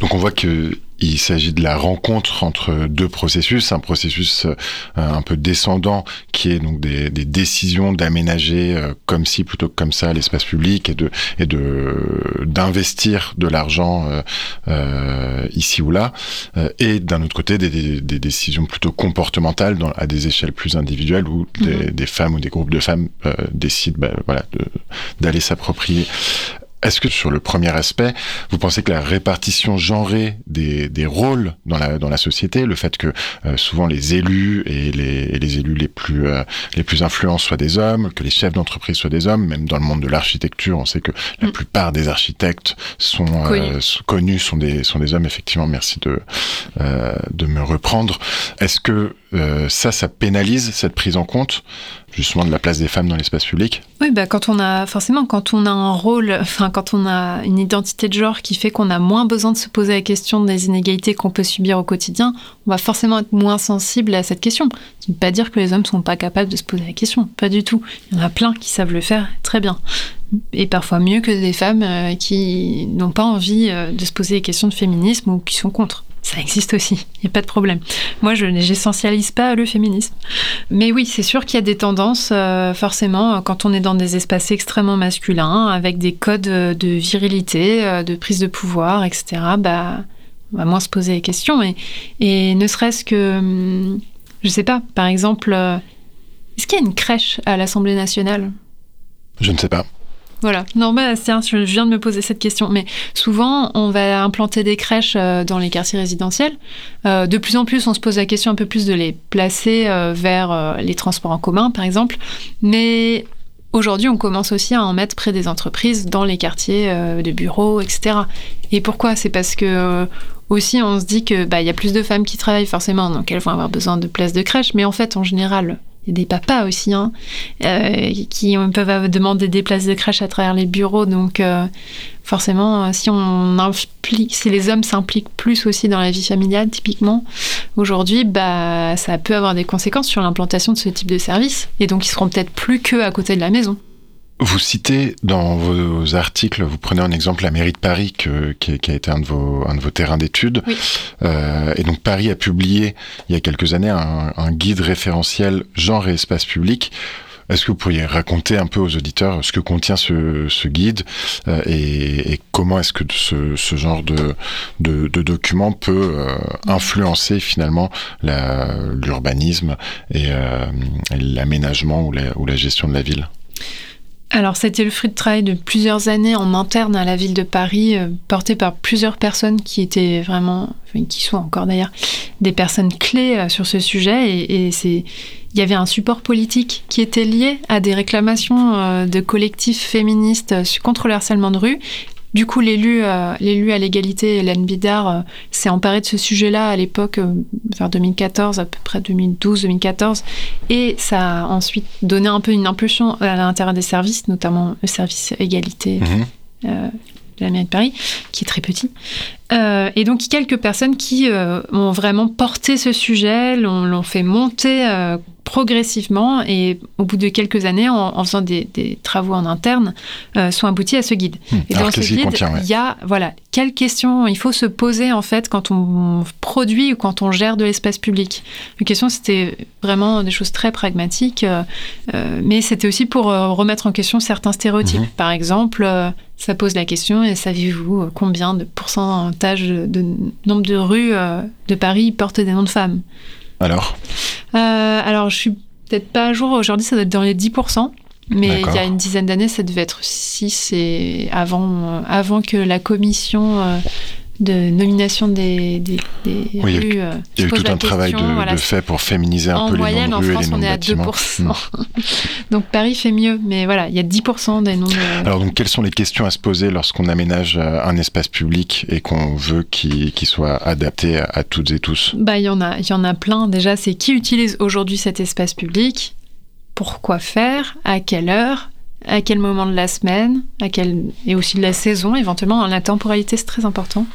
Donc on voit que il s'agit de la rencontre entre deux processus, un processus euh, un peu descendant qui est donc des, des décisions d'aménager euh, comme ci plutôt que comme ça l'espace public et de et de d'investir de l'argent euh, ici ou là, et d'un autre côté des, des, des décisions plutôt comportementales dans, à des échelles plus individuelles où des, des femmes ou des groupes de femmes décident bah, voilà d'aller s'approprier est-ce que sur le premier aspect, vous pensez que la répartition genrée des, des rôles dans la, dans la société, le fait que euh, souvent les élus et les, et les élus les plus, euh, les plus influents soient des hommes, que les chefs d'entreprise soient des hommes, même dans le monde de l'architecture, on sait que la Mm. plupart des architectes sont euh, Connus. sont connus, sont des, sont des hommes, effectivement, merci de, euh, de me reprendre. Est-ce que euh, ça, ça pénalise cette prise en compte justement de la place des femmes dans l'espace public Oui, bah, quand on a forcément quand on a un rôle, [LAUGHS] enfin quand on a une identité de genre qui fait qu'on a moins besoin de se poser la question des inégalités qu'on peut subir au quotidien, on va forcément être moins sensible à cette question. Ça ne veut pas dire que les hommes sont pas capables de se poser la question, pas du tout. Il y en a plein qui savent le faire très bien. Et parfois mieux que des femmes euh, qui n'ont pas envie euh, de se poser les questions de féminisme ou qui sont contre. Ça existe aussi, il n'y a pas de problème. Moi, je n'essentialise pas le féminisme. Mais oui, c'est sûr qu'il y a des tendances, euh, forcément, euh, quand on est dans des espaces extrêmement masculins, avec des codes euh, de virilité, de prise de pouvoir, etc., bah, on va moins se poser les questions. Et, et ne serait-ce que, hum, je sais pas, par exemple, est-ce qu'il y a une crèche à l'Assemblée nationale? Je ne sais pas. Voilà. Non, bah, tiens, je viens de me poser cette question. Mais souvent, on va implanter des crèches euh, dans les quartiers résidentiels. Euh, de plus en plus, on se pose la question un peu plus de les placer euh, vers les transports en commun, par exemple. Mais aujourd'hui, on commence aussi à en mettre près des entreprises, dans les quartiers de bureaux, etc. Et pourquoi? C'est parce que aussi, on se dit que bah, y a plus de femmes qui travaillent forcément, donc elles vont avoir besoin de places de crèche. Mais en fait, en général, des papas aussi hein, euh, qui peuvent demander des places de crèche à travers les bureaux. Donc, euh, forcément, euh, si les hommes s'impliquent plus aussi dans la vie familiale, typiquement, aujourd'hui, bah, ça peut avoir des conséquences sur l'implantation de ce type de service. Et donc, ils seront peut-être plus que à côté de la maison. Vous citez dans vos articles, vous prenez en exemple la mairie de Paris, que- qui, qui a été un de vos, un de vos terrains d'études. Oui. Euh, et donc Paris a publié il y a quelques années un, un guide référentiel genre et espace public. Est-ce que vous pourriez raconter un peu aux auditeurs ce que contient ce, ce guide euh, et, et, comment est-ce que ce, ce, genre de, de, de document peut euh, influencer finalement l'urbanisme et, euh, et l'aménagement ou la, ou la gestion de la ville? Alors, c'était le fruit de travail de plusieurs années en interne à la ville de Paris, euh, porté par plusieurs personnes qui étaient vraiment, enfin, qui sont encore d'ailleurs, des personnes clés euh, sur ce sujet. Et, c'est, il y avait un support politique qui était lié à des réclamations euh, de collectifs féministes contre le harcèlement de rue du coup, l'élu, euh, l'élu à l'égalité, Hélène Bidard, euh, s'est emparée de ce sujet-là à l'époque, euh, vers 2014, à peu près 2012-2014, et ça a ensuite donné un peu une impulsion à l'intérieur des services, notamment le service égalité. Mmh. de la mairie de Paris, qui est très petit. Euh, et donc, quelques personnes qui euh, ont vraiment porté ce sujet, l'ont, l'ont fait monter euh, progressivement et au bout de quelques années, en, en faisant des, des, travaux en interne, euh, sont aboutis à ce guide. Mmh. Et Alors, dans ce guide, il contient, ouais. y a, voilà, quelles questions il faut se poser en fait quand on produit ou quand on gère de l'espace public? Les questions, c'était vraiment des choses très pragmatiques, euh, mais c'était aussi pour euh, remettre en question certains stéréotypes. Mmh. Par exemple, euh, ça pose la question, et savez-vous combien de pourcentage de, de nombre de rues euh, de Paris portent des noms de femmes? Alors euh, Alors, je suis peut-être pas à jour. Aujourd'hui, ça doit être dans les 10%. Mais il y a une dizaine d'années, ça devait être 6 et avant, euh, avant que la commission euh, de nomination des, des, des Oui, il y a eu- rues. euh, Il y a eu tout la un travail de, question, voilà, de fait pour féminiser un en peu moyenne, les noms en de rues et France, les noms on est à bâtiments. 2%. Mmh. [LAUGHS] Donc Paris fait mieux, mais voilà, il y a 10% des noms de... Alors donc quelles sont les questions à se poser lorsqu'on aménage euh, un espace public et qu'on veut qu'il soit adapté à, à toutes et tous? Bah, il y en a, y en a plein. Déjà, c'est qui utilise aujourd'hui cet espace public? Pourquoi faire? À quelle heure? À quel moment de la semaine à quel... Et aussi de la saison, éventuellement. La temporalité, c'est très important.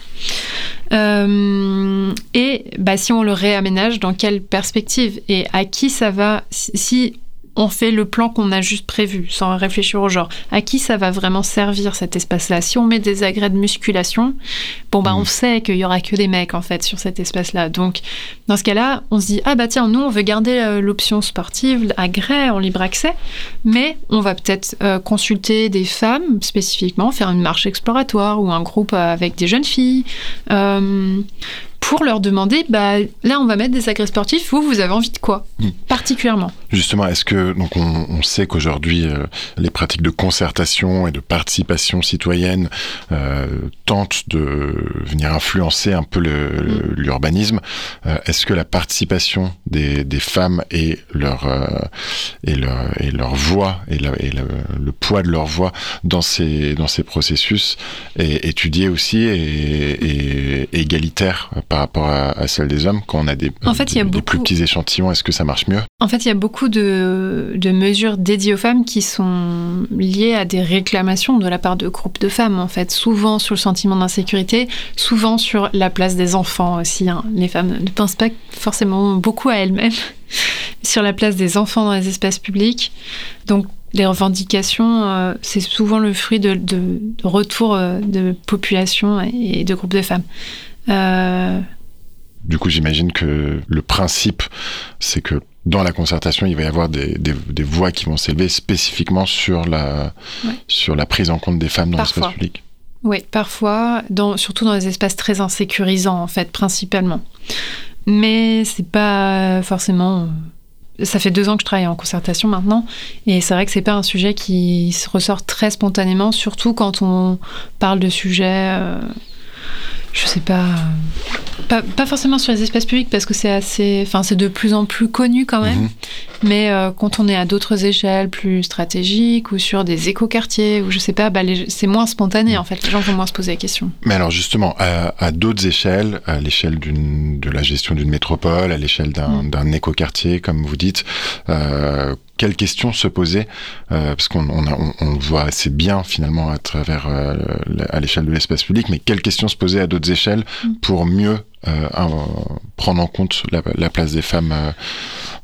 Euh, et bah, si on le réaménage, dans quelle perspective? Et à qui ça va? Si on fait le plan qu'on a juste prévu, sans réfléchir au genre. À qui ça va vraiment servir cet espace-là? Si on met des agrès de musculation, bon bah Mhm. on sait qu'il y aura que des mecs en fait sur cet espace-là. Donc dans ce cas-là, on se dit ah bah tiens nous on veut garder euh, l'option sportive agrès en libre accès, mais on va peut-être euh, consulter des femmes spécifiquement, faire une marche exploratoire ou un groupe euh, avec des jeunes filles. euh, pour leur demander, bah, là on va mettre des agrès sportifs, vous, vous avez envie de quoi Mhm. Particulièrement. Justement, est-ce que donc on, on sait qu'aujourd'hui euh, les pratiques de concertation et de participation citoyenne euh, tentent de venir influencer un peu le- l'urbanisme. Euh, est-ce que la participation des, des femmes et leur et leur et leur voix et, le, et le, le poids de leur voix dans ces dans ces processus est étudié aussi et, et égalitaire par rapport à, à celle des hommes quand on a des, En fait, il y a des- des plus petits échantillons Est-ce que ça marche mieux? En fait, il y a beaucoup de, de mesures dédiées aux femmes qui sont liées à des réclamations de la part de groupes de femmes, en fait. Souvent sur le sentiment d'insécurité, souvent sur la place des enfants aussi. hein. Les femmes ne pensent pas forcément beaucoup à elles-mêmes, [LAUGHS] sur la place des enfants dans les espaces publics. Donc, les revendications, euh, c'est souvent le fruit de, de, de retours euh, de population et de groupes de femmes. Euh, Du coup, j'imagine que le principe, c'est que dans la concertation, il va y avoir des, des, des voix qui vont s'élever spécifiquement sur la, Ouais. sur la prise en compte des femmes dans l'espace public. Oui, parfois, dans, surtout dans des espaces très insécurisants, en fait, principalement. Mais c'est pas forcément. Ça fait deux ans que je travaille en concertation maintenant, et c'est vrai que c'est pas un sujet qui se ressort très spontanément, surtout quand on parle de sujets. euh, je sais pas, euh, pas. Pas forcément sur les espaces publics, parce que c'est assez. Enfin, c'est de plus en plus connu quand même. Mhm. Mais euh, quand on est à d'autres échelles plus stratégiques ou sur des écoquartiers ou je sais pas, bah, c'est moins spontané en fait. Les gens vont moins se poser la question. Mais alors justement, à, à d'autres échelles, à l'échelle de la gestion d'une métropole, à l'échelle d'un, Mm. d'un écoquartier, comme vous dites, euh, quelles questions se poser euh, Parce qu'on on, voit assez bien finalement à travers à l'échelle de l'espace public, mais quelles questions se poser à d'autres échelles Mm. pour mieux euh, prendre en compte la, la place des femmes euh,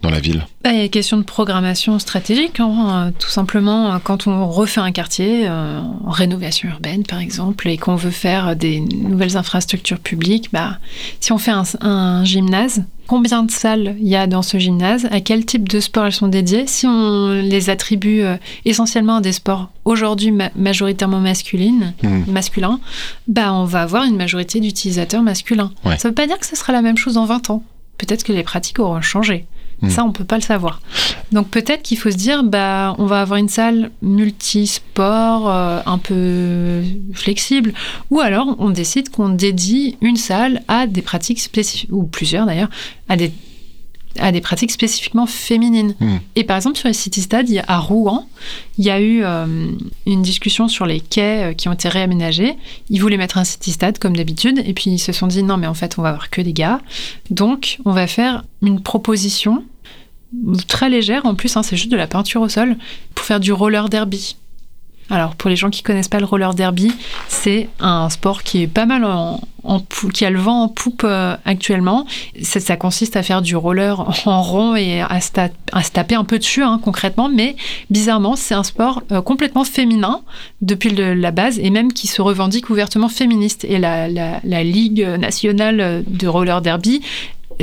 dans la ville Bah, Il y a une question de programmation stratégique, hein, euh, tout simplement euh, quand on refait un quartier euh, en rénovation urbaine par exemple et qu'on veut faire des nouvelles infrastructures publiques, bah, si on fait un, un gymnase, combien de salles il y a dans ce gymnase, à quel type de sport elles sont dédiées, si on les attribue essentiellement à des sports aujourd'hui ma- majoritairement masculines, Mhm. masculins, bah, on va avoir une majorité d'utilisateurs masculins. Ouais. Ça ne veut pas dire que ce sera la même chose dans 20 ans. Peut-être que les pratiques auront changé. Mhm. Ça, on peut pas le savoir. Donc peut-être qu'il faut se dire, bah, on va avoir une salle multisport, euh, un peu flexible, ou alors on décide qu'on dédie une salle à des pratiques spécifiques, ou plusieurs d'ailleurs, à des à des pratiques spécifiquement féminines. Mhm. Et par exemple, sur les city stades, à Rouen, il y a eu euh, une discussion sur les quais euh, qui ont été réaménagés. Ils voulaient mettre un city stade comme d'habitude, et puis ils se sont dit non, mais en fait, on va avoir que des gars. Donc, on va faire une proposition très légère en plus, hein, c'est juste de la peinture au sol, pour faire du roller derby. Alors, pour les gens qui connaissent pas le roller derby, c'est un sport qui est pas mal en, en qui a le vent en poupe euh, actuellement. Ça, consiste à faire du roller en rond et à se, taper un peu dessus, hein, concrètement. Mais bizarrement, c'est un sport euh, complètement féminin depuis la base et même qui se revendique ouvertement féministe. Et la, la- la Ligue nationale de roller derby,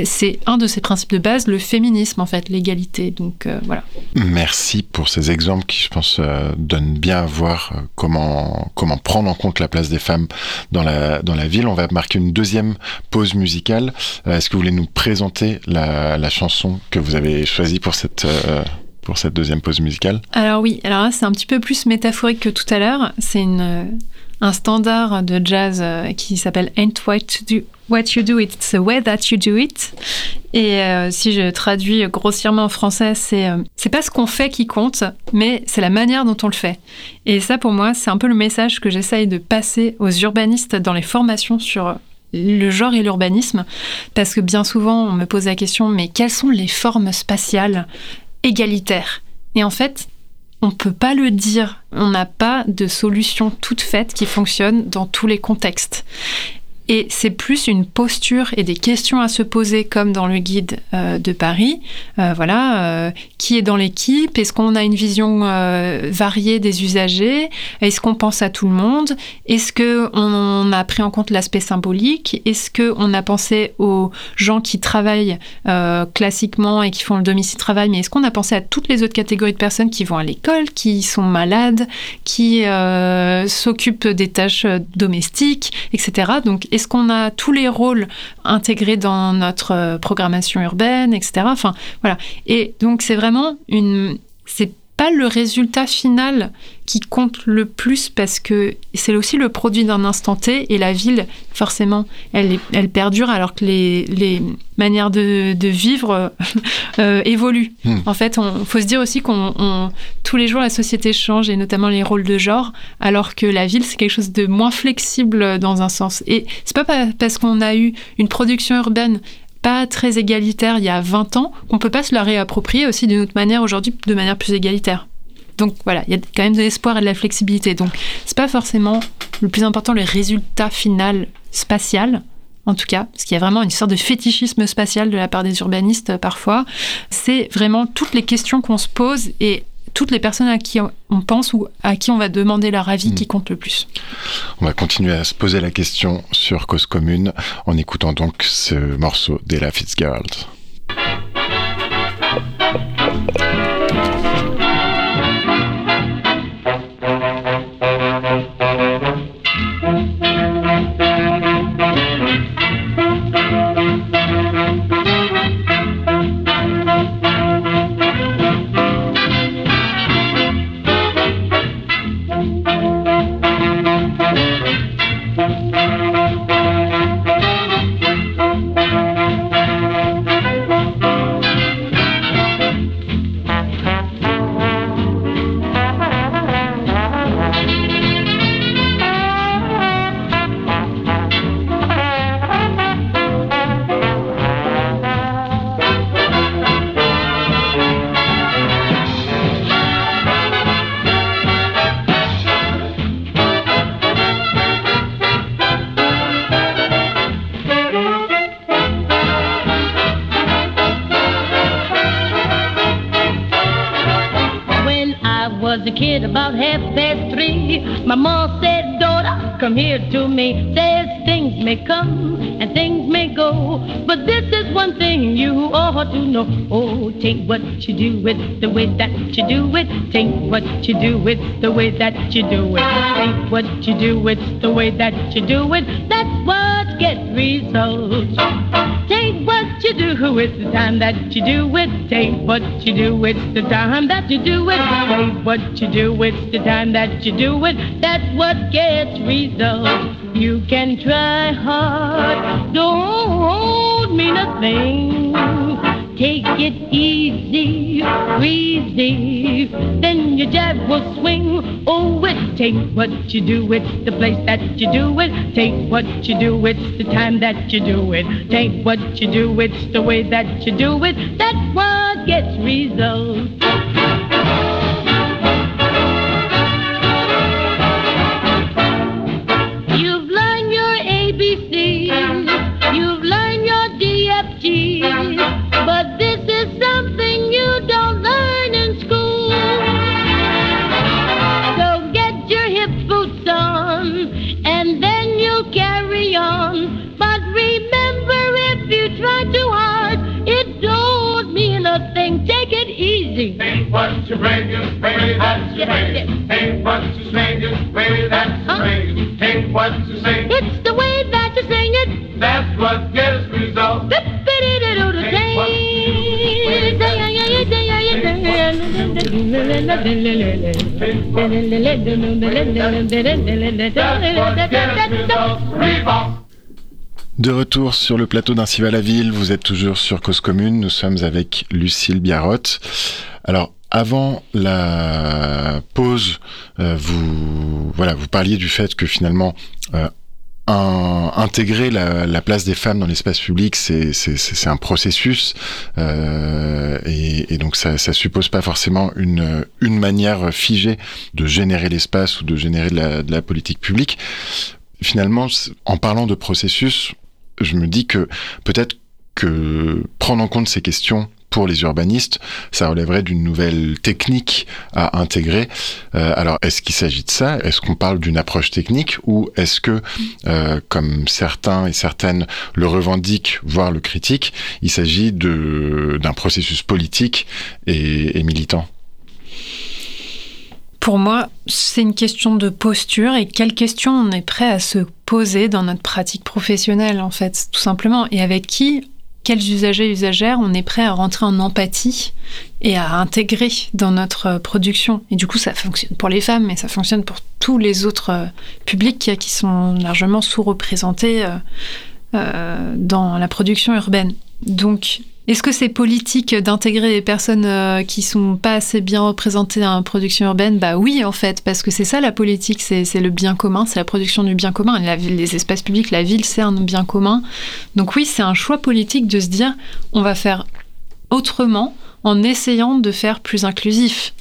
c'est un de ses principes de base, le féminisme en fait, l'égalité. Donc euh, voilà. Merci pour ces exemples qui, je pense, euh, donnent bien à voir euh, comment, comment prendre en compte la place des femmes dans la, dans la ville. On va marquer une deuxième pause musicale. Euh, Est-ce que vous voulez nous présenter la, la chanson que vous avez choisie pour cette, pour cette deuxième pause musicale? Alors oui, alors là c'est un petit peu plus métaphorique que tout à l'heure. C'est une, un standard de jazz euh, qui s'appelle Ain't what, to do, what you do, it's the way that you do it. Et euh, si je traduis grossièrement en français, c'est euh, c'est pas ce qu'on fait qui compte, mais c'est la manière dont on le fait. Et ça pour moi, c'est un peu le message que j'essaye de passer aux urbanistes dans les formations sur le genre et l'urbanisme, parce que bien souvent on me pose la question, mais quelles sont les formes spatiales égalitaires? Et en fait, on peut pas le dire. On n'a pas de solution toute faite qui fonctionne dans tous les contextes. Et c'est plus une posture et des questions à se poser, comme dans le guide euh, de Paris. Euh, voilà, euh, qui est dans l'équipe? Est-ce qu'on a une vision variée des usagers? Est-ce qu'on pense à tout le monde? Est-ce que on a pris en compte l'aspect symbolique? Est-ce que on a pensé aux gens qui travaillent classiquement et qui font le domicile travail Mais est-ce qu'on a pensé à toutes les autres catégories de personnes qui vont à l'école, qui sont malades, qui s'occupent des tâches domestiques, etc. Donc est-ce qu'on a tous les rôles intégrés dans notre euh, programmation urbaine, etc. Enfin, voilà. Et donc, c'est vraiment une. Pas le résultat final qui compte le plus parce que c'est aussi le produit d'un instant T et la ville, forcément, elle, perdure alors que les, les manières de, de vivre [LAUGHS] euh, évoluent. Hmm. En fait, il faut se dire aussi qu'on on- tous les jours la société change et notamment les rôles de genre, alors que la ville c'est quelque chose de moins flexible dans un sens. Et c'est pas pa- parce qu'on a eu une production urbaine pas très égalitaire il y a 20 ans qu'on peut pas se la réapproprier aussi d'une autre manière aujourd'hui de manière plus égalitaire. Donc voilà, il y a quand même de l'espoir et de la flexibilité. Donc c'est pas forcément le plus important le résultat final spatial, en tout cas, parce qu'il y a vraiment une sorte de fétichisme spatial de la part des urbanistes euh, parfois. C'est vraiment toutes les questions qu'on se pose et toutes les personnes à qui on- pense ou à qui on va demander leur avis Mm. qui compte le plus. On va continuer à se poser la question sur Cause Commune en écoutant donc ce morceau d'Ella Fitzgerald. You do, it's the way that you do it. Take what you do, it's the way that you do it. Take what you do, it's the way that you do it. That's what gets results. Take what you do, it's the time that you do it. Take what you do, it's the time that you do it. Take what you do, it's the time that you do it. That's what gets results. You can try hard, don't mean a thing. Take it easy, breezy, then your jab will swing. Oh, it take what you do, it's the place that you do it. Take what you do, it's the time that you do it. Take what you do, it's the way that you do it. That's what gets results. Ain't. Ain't. It's the way that you sing it. That's what gets results. De retour sur le plateau d'Ainsi va la ville, vous êtes toujours sur Cause Commune, nous sommes avec Lucille Biarrotte. Alors, avant la pause, euh, vous, voilà, vous parliez du fait que finalement, euh, intégrer la, la, place des femmes dans l'espace public, c'est un processus, euh, et, et, donc ça, ça suppose pas forcément une, une manière figée de générer l'espace ou de générer de la, de la politique publique. Finalement, en parlant de processus, je me dis que peut-être que prendre en compte ces questions pour les urbanistes, ça relèverait d'une nouvelle technique à intégrer. Euh, alors, est-ce qu'il s'agit de ça? Est-ce qu'on parle d'une approche technique ou est-ce que, euh, comme certains et certaines le revendiquent, voire le critiquent, il s'agit d'un processus politique et, et militant? Pour moi, c'est une question de posture et quelle question on est prêt à se poser dans notre pratique professionnelle, en fait, tout simplement. Et avec qui, quels usagers et usagères on est prêt à rentrer en empathie et à intégrer dans notre production. Et du coup, ça fonctionne pour les femmes, mais ça fonctionne pour tous les autres publics qui sont largement sous-représentés dans la production urbaine. Donc, est-ce que c'est politique d'intégrer les personnes euh, qui sont pas assez bien représentées la production urbaine? Bah oui, en fait, parce que c'est ça la politique, c'est le bien commun, c'est la production du bien commun. Les espaces publics, la ville, c'est un bien commun. Donc oui, c'est un choix politique de se dire, on va faire autrement en essayant de faire plus inclusif.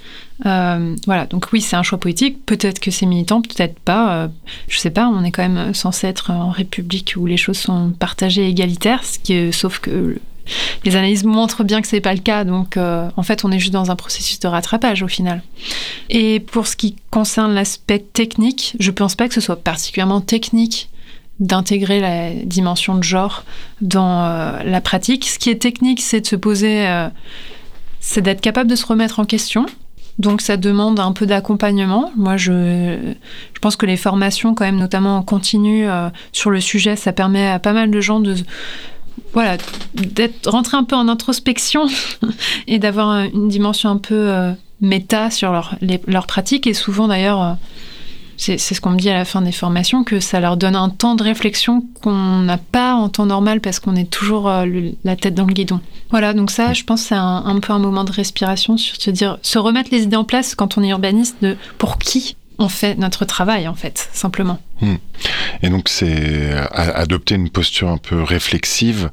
Euh, voilà, donc oui, c'est un choix politique. Peut-être que c'est militant, peut-être pas. Euh, je sais pas. On est quand même censé être en République où les choses sont partagées et égalitaires, sauf que les analyses montrent bien que c'est pas le cas, donc euh, en fait on est juste dans un processus de rattrapage au final. Et pour ce qui concerne l'aspect technique, je pense pas que ce soit particulièrement technique d'intégrer la dimension de genre dans euh, la pratique. Ce qui est technique, c'est de se poser, euh, c'est d'être capable de se remettre en question. Donc ça demande un peu d'accompagnement. Moi, je, je pense que les formations, quand même, notamment en continu sur le sujet, ça permet à pas mal de gens de voilà, d'être rentré un peu en introspection [LAUGHS] et d'avoir une dimension un peu euh, méta sur leur, leur pratique. Et souvent, d'ailleurs, euh, c'est ce qu'on me dit à la fin des formations, que ça leur donne un temps de réflexion qu'on n'a pas en temps normal parce qu'on est toujours euh, le, la tête dans le guidon. Voilà, donc ça, je pense, c'est un, un, peu un moment de respiration sur se dire, se remettre les idées en place quand on est urbaniste de pour qui on fait notre travail, en fait, simplement. Hmm. Et donc, c'est adopter une posture un peu réflexive,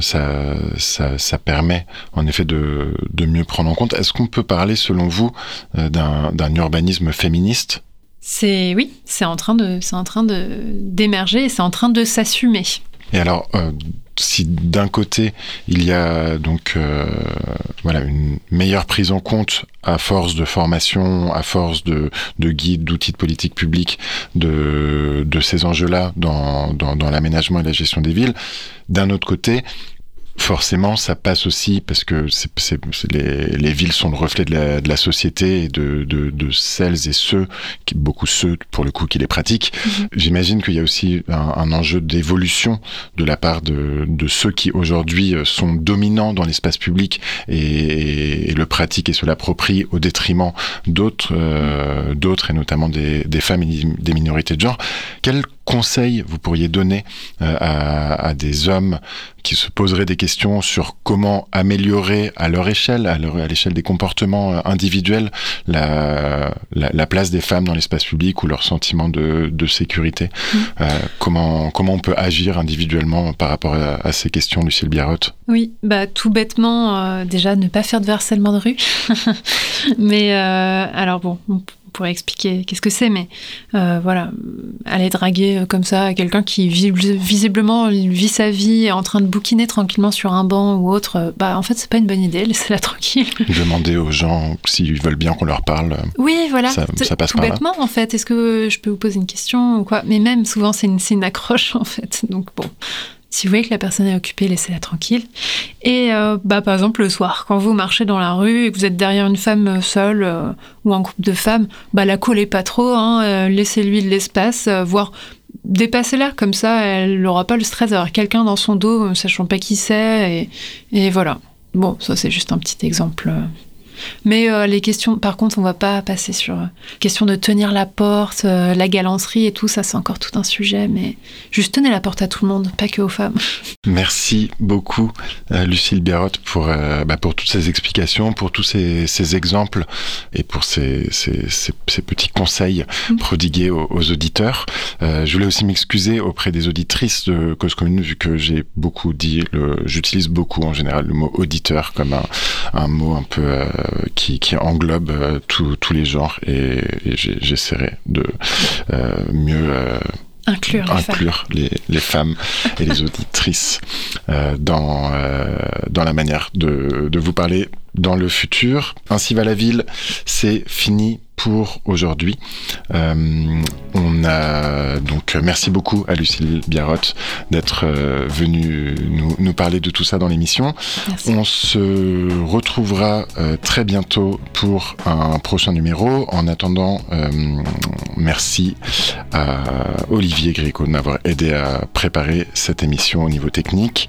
ça, ça, ça, permet en effet de, de mieux prendre en compte. Est-ce qu'on peut parler, selon vous, d'un urbanisme féministe? C'est oui, c'est en train de, c'est en train de d'émerger c'est en train de s'assumer. Et alors, euh, si d'un côté il y a donc euh, voilà une meilleure prise en compte à force de formation, à force de, de guides, d'outils de politique publique de, ces enjeux-là dans, dans l'aménagement et la gestion des villes, d'un autre côté, forcément, ça passe aussi parce que c'est, c'est, c'est les, les, villes sont le reflet de la, de la société et de, de, de, celles et ceux, qui, beaucoup ceux pour le coup qui les pratiquent. Mm-hmm. J'imagine qu'il y a aussi un, un, enjeu d'évolution de la part de, de ceux qui aujourd'hui euh, sont dominants dans l'espace public et, et, le pratiquent et se l'approprient au détriment d'autres, euh, d'autres et notamment des, des femmes et des minorités de genre. Quel conseils vous pourriez donner euh, à, à, des hommes qui se poseraient des questions sur comment améliorer à leur échelle, à, leur, à l'échelle des comportements euh, individuels, la, la, la, place des femmes dans l'espace public ou leur sentiment de, de sécurité mmh. euh, comment, comment on peut agir individuellement par rapport à, à ces questions, Lucille Biarrotte Oui, bah, tout bêtement, euh, déjà ne pas faire de harcèlement de rue. [LAUGHS] Mais alors bon, pourrait expliquer qu'est-ce que c'est, mais euh, voilà, aller draguer euh, comme ça quelqu'un qui visiblement vit sa vie en train de bouquiner tranquillement sur un banc ou autre, euh, bah en fait c'est pas une bonne idée, [LAUGHS] laissez-la tranquille. [LAUGHS] Demander aux gens s'ils veulent bien qu'on leur parle. Oui, voilà, ça, ça passe tout bêtement là. en fait. Est-ce que je peux vous poser une question ou quoi? Mais même souvent c'est une, une accroche [LAUGHS] en fait, donc bon. Si vous voyez que la personne est occupée, laissez-la tranquille. Et euh, bah, par exemple, le soir, quand vous marchez dans la rue et que vous êtes derrière une femme seule euh, ou un groupe de femmes, bah, la collez pas trop, hein, euh, laissez-lui de l'espace, voire dépassez-la, comme ça, elle n'aura pas le stress d'avoir quelqu'un dans son dos, sachant pas qui c'est, et, et, voilà. Bon, ça c'est juste un petit exemple. Mais euh, les questions, par contre, on va pas passer sur euh, question de tenir la porte, euh, la galanterie et tout, ça c'est encore tout un sujet. Mais juste tenez la porte à tout le monde, pas que aux femmes. [LAUGHS] Merci beaucoup, Lucille Biarotte, pour, bah, pour toutes ces explications, pour tous ces, ces exemples et pour ces, ces, petits conseils mmh. prodigués aux, aux auditeurs. Je voulais aussi m'excuser auprès des auditrices de Cause Commune, vu que j'ai beaucoup dit, j'utilise beaucoup en général le mot auditeur comme un, un mot un peu qui, qui, englobe euh, tous les genres et, et j'essaierai de euh, mieux euh, inclure, les, inclure femmes. Les, les, femmes et les auditrices [LAUGHS] euh, dans, euh, dans la manière de, de vous parler dans le futur. Ainsi va la ville, c'est fini pour aujourd'hui. Euh, on a donc merci beaucoup à Lucille Biarotte d'être euh, venue nous, nous, parler de tout ça dans l'émission. On se retrouvera euh, très bientôt pour un prochain numéro. En attendant, merci à Olivier Gréco de m'avoir aidé à préparer cette émission au niveau technique.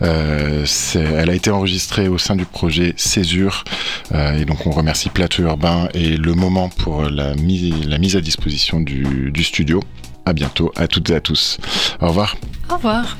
Elle a été enregistrée au sein du projet Césure et donc on remercie Plateau Urbain et le moment pour la mise, à disposition du, du studio. À bientôt à toutes et à tous. Au revoir. Au revoir.